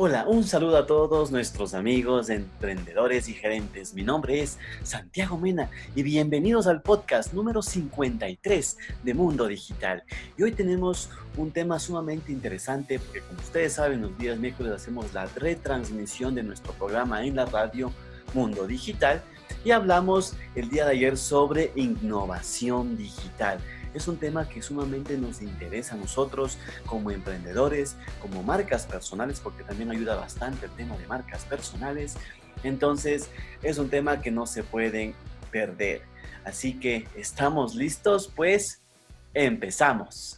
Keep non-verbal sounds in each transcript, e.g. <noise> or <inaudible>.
Hola, un saludo a todos nuestros amigos, emprendedores y gerentes. Mi nombre es Santiago Mena y bienvenidos al podcast número 53 de Mundo Digital. Y hoy tenemos un tema sumamente interesante porque como ustedes saben, los días miércoles hacemos la retransmisión de nuestro programa en la radio Mundo Digital y hablamos el día de ayer sobre innovación digital es un tema que sumamente nos interesa a nosotros como emprendedores, como marcas personales, porque también ayuda bastante el tema de marcas personales. Entonces, es un tema que no se pueden perder. Así que, ¿estamos listos? Pues, empezamos.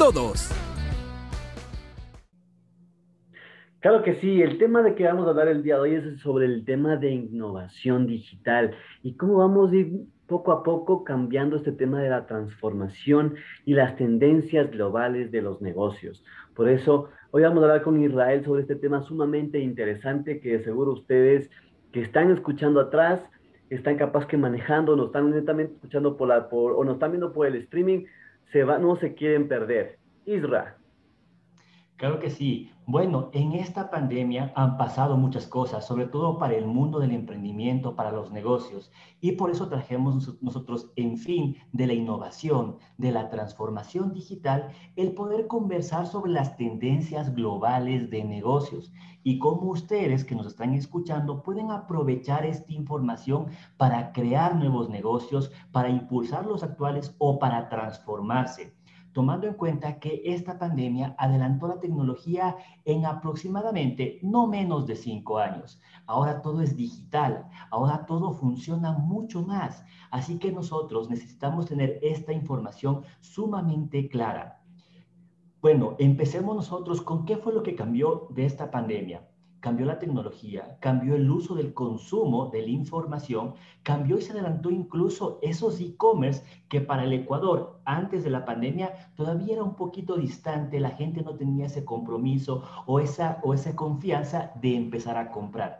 todos. Claro que sí, el tema de que vamos a hablar el día de hoy es sobre el tema de innovación digital y cómo vamos a ir poco a poco cambiando este tema de la transformación y las tendencias globales de los negocios. Por eso, hoy vamos a hablar con Israel sobre este tema sumamente interesante que seguro ustedes que están escuchando atrás, están capaz que manejando, nos están netamente escuchando por la, por, o nos están viendo por el streaming, se va, no se quieren perder. Isra. Claro que sí. Bueno, en esta pandemia han pasado muchas cosas, sobre todo para el mundo del emprendimiento, para los negocios, y por eso trajemos nosotros, en fin, de la innovación, de la transformación digital, el poder conversar sobre las tendencias globales de negocios y cómo ustedes que nos están escuchando pueden aprovechar esta información para crear nuevos negocios, para impulsar los actuales o para transformarse tomando en cuenta que esta pandemia adelantó la tecnología en aproximadamente no menos de cinco años. Ahora todo es digital, ahora todo funciona mucho más. Así que nosotros necesitamos tener esta información sumamente clara. Bueno, empecemos nosotros con qué fue lo que cambió de esta pandemia cambió la tecnología, cambió el uso del consumo de la información, cambió y se adelantó incluso esos e-commerce que para el Ecuador antes de la pandemia todavía era un poquito distante, la gente no tenía ese compromiso o esa, o esa confianza de empezar a comprar.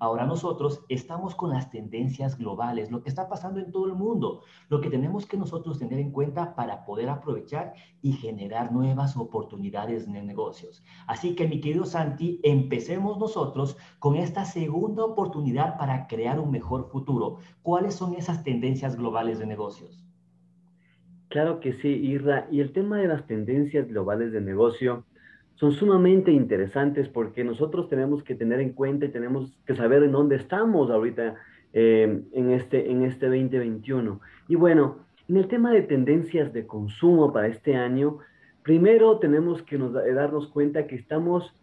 Ahora nosotros estamos con las tendencias globales, lo que está pasando en todo el mundo, lo que tenemos que nosotros tener en cuenta para poder aprovechar y generar nuevas oportunidades de negocios. Así que mi querido Santi, empecemos nosotros con esta segunda oportunidad para crear un mejor futuro. ¿Cuáles son esas tendencias globales de negocios? Claro que sí, Irra. Y el tema de las tendencias globales de negocio son sumamente interesantes porque nosotros tenemos que tener en cuenta y tenemos que saber en dónde estamos ahorita eh, en, este, en este 2021. Y bueno, en el tema de tendencias de consumo para este año, primero tenemos que nos, darnos cuenta que estamos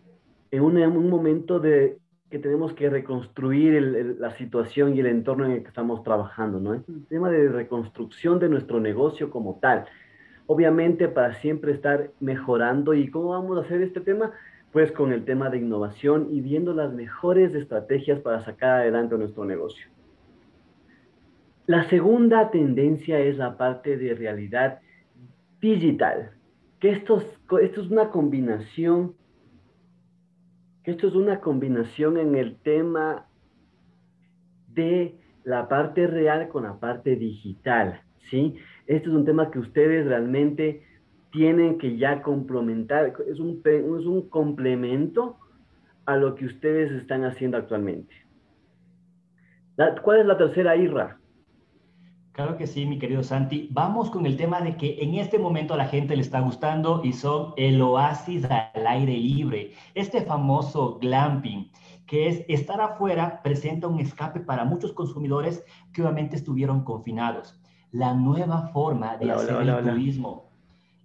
en un, un momento de que tenemos que reconstruir la situación y el entorno en el que estamos trabajando, ¿no? Es un tema de reconstrucción de nuestro negocio como tal obviamente para siempre estar mejorando. ¿Y cómo vamos a hacer este tema? Pues con el tema de innovación y viendo las mejores estrategias para sacar adelante nuestro negocio. La segunda tendencia es la parte de realidad digital, que esto, esto es una combinación, que esto es una combinación en el tema de la parte real con la parte digital, ¿sí? Este es un tema que ustedes realmente tienen que ya complementar, es un, es un complemento a lo que ustedes están haciendo actualmente. ¿Cuál es la tercera IRA? Claro que sí, mi querido Santi. Vamos con el tema de que en este momento a la gente le está gustando y son el oasis al aire libre, este famoso glamping, que es estar afuera, presenta un escape para muchos consumidores que obviamente estuvieron confinados la nueva forma de hacer el turismo.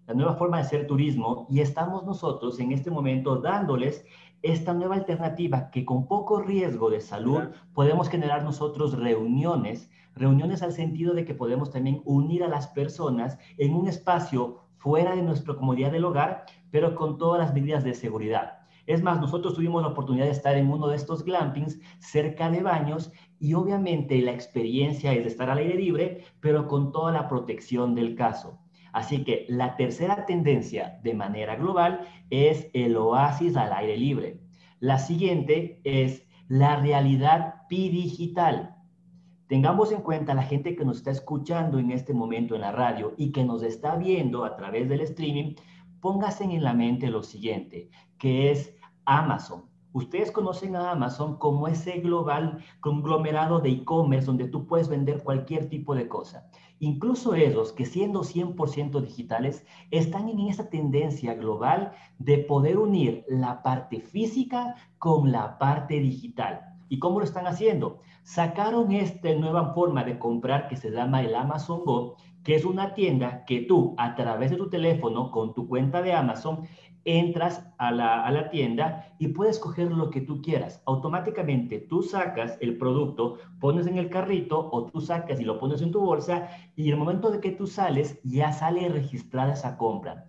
La nueva forma de hacer turismo y estamos nosotros en este momento dándoles esta nueva alternativa que con poco riesgo de salud podemos generar nosotros reuniones, reuniones al sentido de que podemos también unir a las personas en un espacio fuera de nuestra comodidad del hogar pero con todas las medidas de seguridad. Es más, nosotros tuvimos la oportunidad de estar en uno de estos glampings cerca de baños y obviamente la experiencia es de estar al aire libre, pero con toda la protección del caso. Así que la tercera tendencia de manera global es el oasis al aire libre. La siguiente es la realidad digital. Tengamos en cuenta la gente que nos está escuchando en este momento en la radio y que nos está viendo a través del streaming, póngase en la mente lo siguiente, que es Amazon. Ustedes conocen a Amazon como ese global conglomerado de e-commerce donde tú puedes vender cualquier tipo de cosa. Incluso ellos, que siendo 100% digitales, están en esa tendencia global de poder unir la parte física con la parte digital. ¿Y cómo lo están haciendo? Sacaron esta nueva forma de comprar que se llama el Amazon Go, que es una tienda que tú a través de tu teléfono con tu cuenta de Amazon entras a la, tienda y puedes coger lo que tú quieras. Automáticamente tú sacas el producto, pones en el carrito o tú sacas y lo pones en tu bolsa y el momento de que tú sales ya sale registrada esa compra.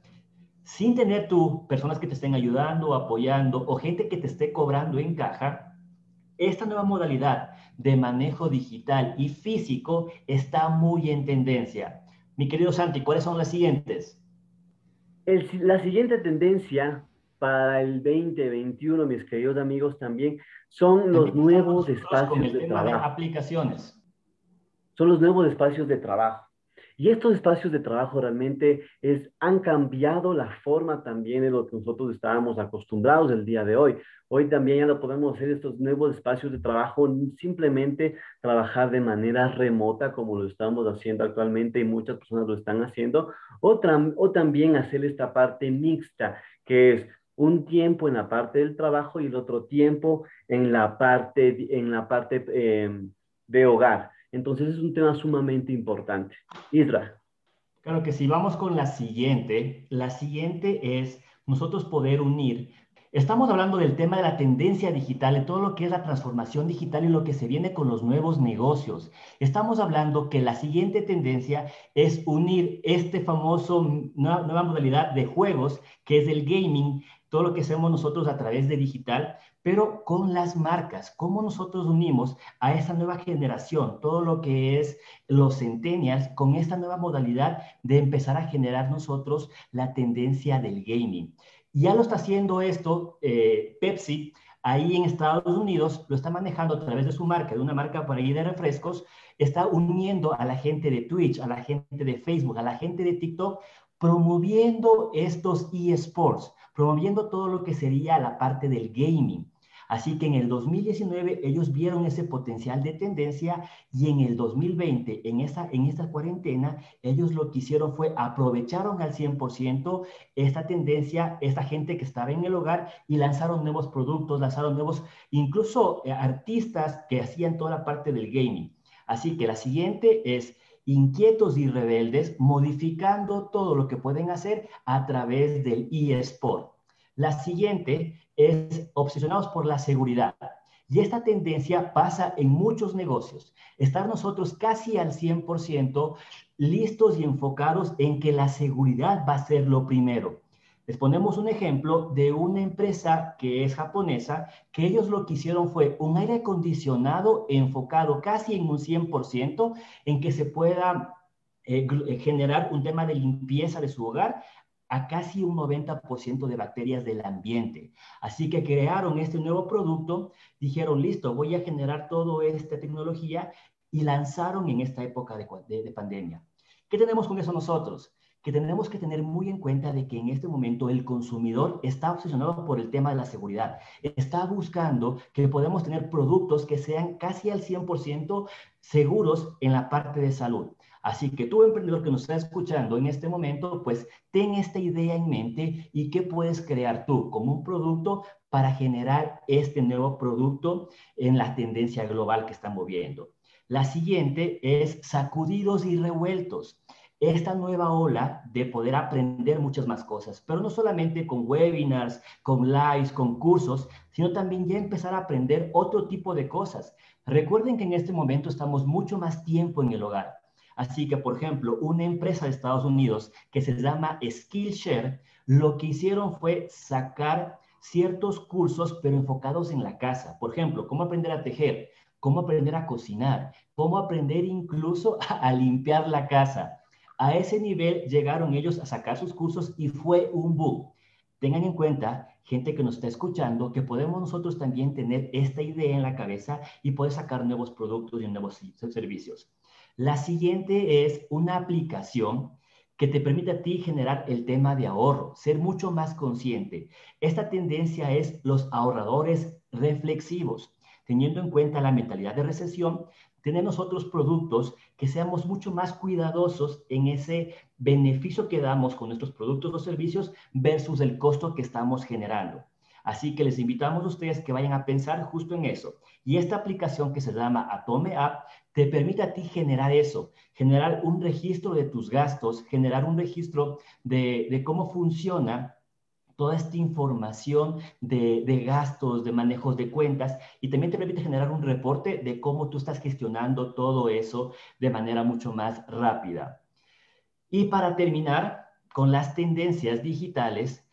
Sin tener tú personas que te estén ayudando, apoyando o gente que te esté cobrando en caja, esta nueva modalidad de manejo digital y físico está muy en tendencia. Mi querido Santi, ¿cuáles son las siguientes? la siguiente tendencia para el 2021, mis queridos amigos, también son los nuevos espacios de trabajo. aplicaciones. Son los nuevos espacios de trabajo. Y estos espacios de trabajo realmente es, han cambiado la forma también de lo que nosotros estábamos acostumbrados el día de hoy. Hoy también ya lo podemos hacer estos nuevos espacios de trabajo, simplemente trabajar de manera remota como lo estamos haciendo actualmente y muchas personas lo están haciendo, o, o también hacer esta parte mixta, que es un tiempo en la parte del trabajo y el otro tiempo en la parte, en la parte eh, de hogar. Entonces es un tema sumamente importante. Isra. Claro que sí, vamos con la siguiente. La siguiente es nosotros poder unir. Estamos hablando del tema de la tendencia digital, de todo lo que es la transformación digital y lo que se viene con los nuevos negocios. Estamos hablando que la siguiente tendencia es unir este famoso nueva, nueva modalidad de juegos, que es el gaming, todo lo que hacemos nosotros a través de digital, pero con las marcas, cómo nosotros unimos a esa nueva generación, todo lo que es los centennials, con esta nueva modalidad de empezar a generar nosotros la tendencia del gaming. Ya lo está haciendo esto eh, Pepsi, ahí en Estados Unidos, lo está manejando a través de su marca, de una marca por ahí de refrescos, está uniendo a la gente de Twitch, a la gente de Facebook, a la gente de TikTok, promoviendo estos eSports, promoviendo todo lo que sería la parte del gaming. Así que en el 2019 ellos vieron ese potencial de tendencia y en el 2020, en esta, en esta cuarentena, ellos lo que hicieron fue aprovecharon al 100% esta tendencia, esta gente que estaba en el hogar y lanzaron nuevos productos, lanzaron nuevos, incluso eh, artistas que hacían toda la parte del gaming. Así que la siguiente es inquietos y rebeldes, modificando todo lo que pueden hacer a través del eSport. La siguiente es obsesionados por la seguridad. Y esta tendencia pasa en muchos negocios. Estar nosotros casi al 100% listos y enfocados en que la seguridad va a ser lo primero. Les ponemos un ejemplo de una empresa que es japonesa, que ellos lo que hicieron fue un aire acondicionado enfocado casi en un 100% en que se pueda eh, eh, generar un tema de limpieza de su hogar a casi un 90% de bacterias del ambiente. Así que crearon este nuevo producto, dijeron, listo, voy a generar toda esta tecnología y lanzaron en esta época de, de, pandemia. ¿Qué tenemos con eso nosotros? Que tenemos que tener muy en cuenta de que en este momento el consumidor está obsesionado por el tema de la seguridad. Está buscando que podemos tener productos que sean casi al 100% seguros en la parte de salud. Así que tú, emprendedor que nos está escuchando en este momento, pues ten esta idea en mente y qué puedes crear tú como un producto para generar este nuevo producto en la tendencia global que están moviendo. La siguiente es sacudidos y revueltos esta nueva ola de poder aprender muchas más cosas, pero no solamente con webinars, con lives, con cursos, sino también ya empezar a aprender otro tipo de cosas. Recuerden que en este momento estamos mucho más tiempo en el hogar. Así que, por ejemplo, una empresa de Estados Unidos que se llama Skillshare, lo que hicieron fue sacar ciertos cursos, pero enfocados en la casa. Por ejemplo, cómo aprender a tejer, cómo aprender a cocinar, cómo aprender incluso <laughs> a, limpiar la casa. A ese nivel llegaron ellos a sacar sus cursos y fue un boom. Tengan en cuenta, gente que nos está escuchando, que podemos nosotros también tener esta idea en la cabeza y poder sacar nuevos productos y nuevos servicios. La siguiente es una aplicación que te permite a ti generar el tema de ahorro, ser mucho más consciente. Esta tendencia es los ahorradores reflexivos. Teniendo en cuenta la mentalidad de recesión, tener nosotros productos que seamos mucho más cuidadosos en ese beneficio que damos con nuestros productos o servicios versus el costo que estamos generando. Así que les invitamos a ustedes que vayan a pensar justo en eso. Y esta aplicación que se llama Atome App te permite a ti generar eso, generar un registro de tus gastos, generar un registro de, cómo funciona toda esta información de, de, gastos, de manejos de cuentas y también te permite generar un reporte de cómo tú estás gestionando todo eso de manera mucho más rápida. Y para terminar con las tendencias digitales,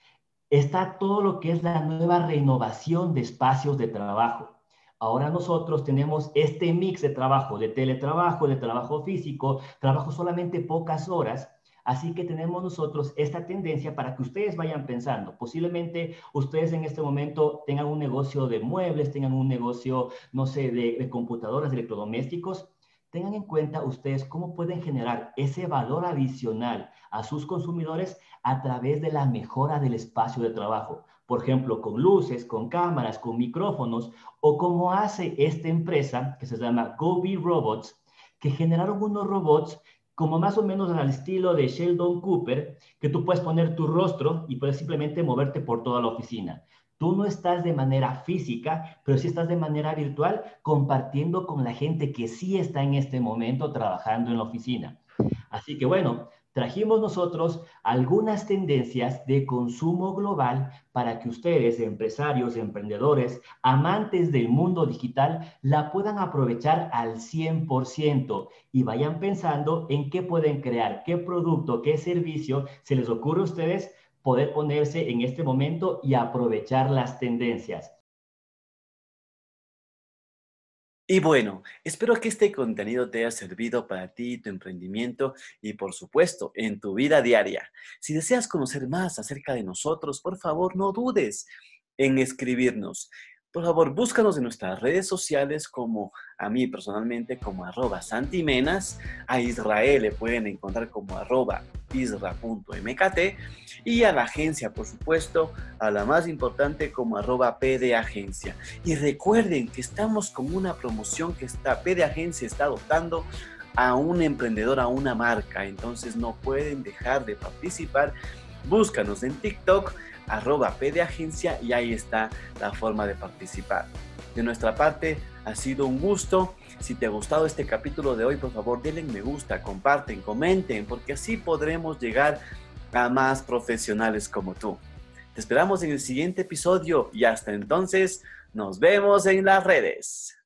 está todo lo que es la nueva renovación de espacios de trabajo. Ahora nosotros tenemos este mix de trabajo, de teletrabajo, de trabajo físico, trabajo solamente pocas horas. Así que tenemos nosotros esta tendencia para que ustedes vayan pensando. Posiblemente ustedes en este momento tengan un negocio de muebles, tengan un negocio, no sé, de, computadoras, de electrodomésticos. Tengan en cuenta ustedes cómo pueden generar ese valor adicional a sus consumidores a través de la mejora del espacio de trabajo por ejemplo, con luces, con cámaras, con micrófonos, o como hace esta empresa que se llama Gobi Robots, que generaron unos robots como más o menos al estilo de Sheldon Cooper, que tú puedes poner tu rostro y puedes simplemente moverte por toda la oficina. Tú no estás de manera física, pero sí estás de manera virtual compartiendo con la gente que sí está en este momento trabajando en la oficina. Así que bueno, trajimos nosotros algunas tendencias de consumo global para que ustedes, empresarios, emprendedores, amantes del mundo digital, la puedan aprovechar al 100% y vayan pensando en qué pueden crear, qué producto, qué servicio se les ocurre a ustedes poder ponerse en este momento y aprovechar las tendencias. Y bueno, espero que este contenido te haya servido para ti, tu emprendimiento y por supuesto en tu vida diaria. Si deseas conocer más acerca de nosotros, por favor no dudes en escribirnos. Por favor, búscanos en nuestras redes sociales como a mí personalmente como arroba santimenas, a Israel le pueden encontrar como arroba isra.mkt y a la agencia, por supuesto, a la más importante como arroba pdagencia. Y recuerden que estamos con una promoción que está, pdagencia está dotando a un emprendedor, a una marca, entonces no pueden dejar de participar. Búscanos en TikTok arroba agencia y ahí está la forma de participar. De nuestra parte, ha sido un gusto. Si te ha gustado este capítulo de hoy, por favor, denle me gusta, comparten, comenten, porque así podremos llegar a más profesionales como tú. Te esperamos en el siguiente episodio y hasta entonces nos vemos en las redes.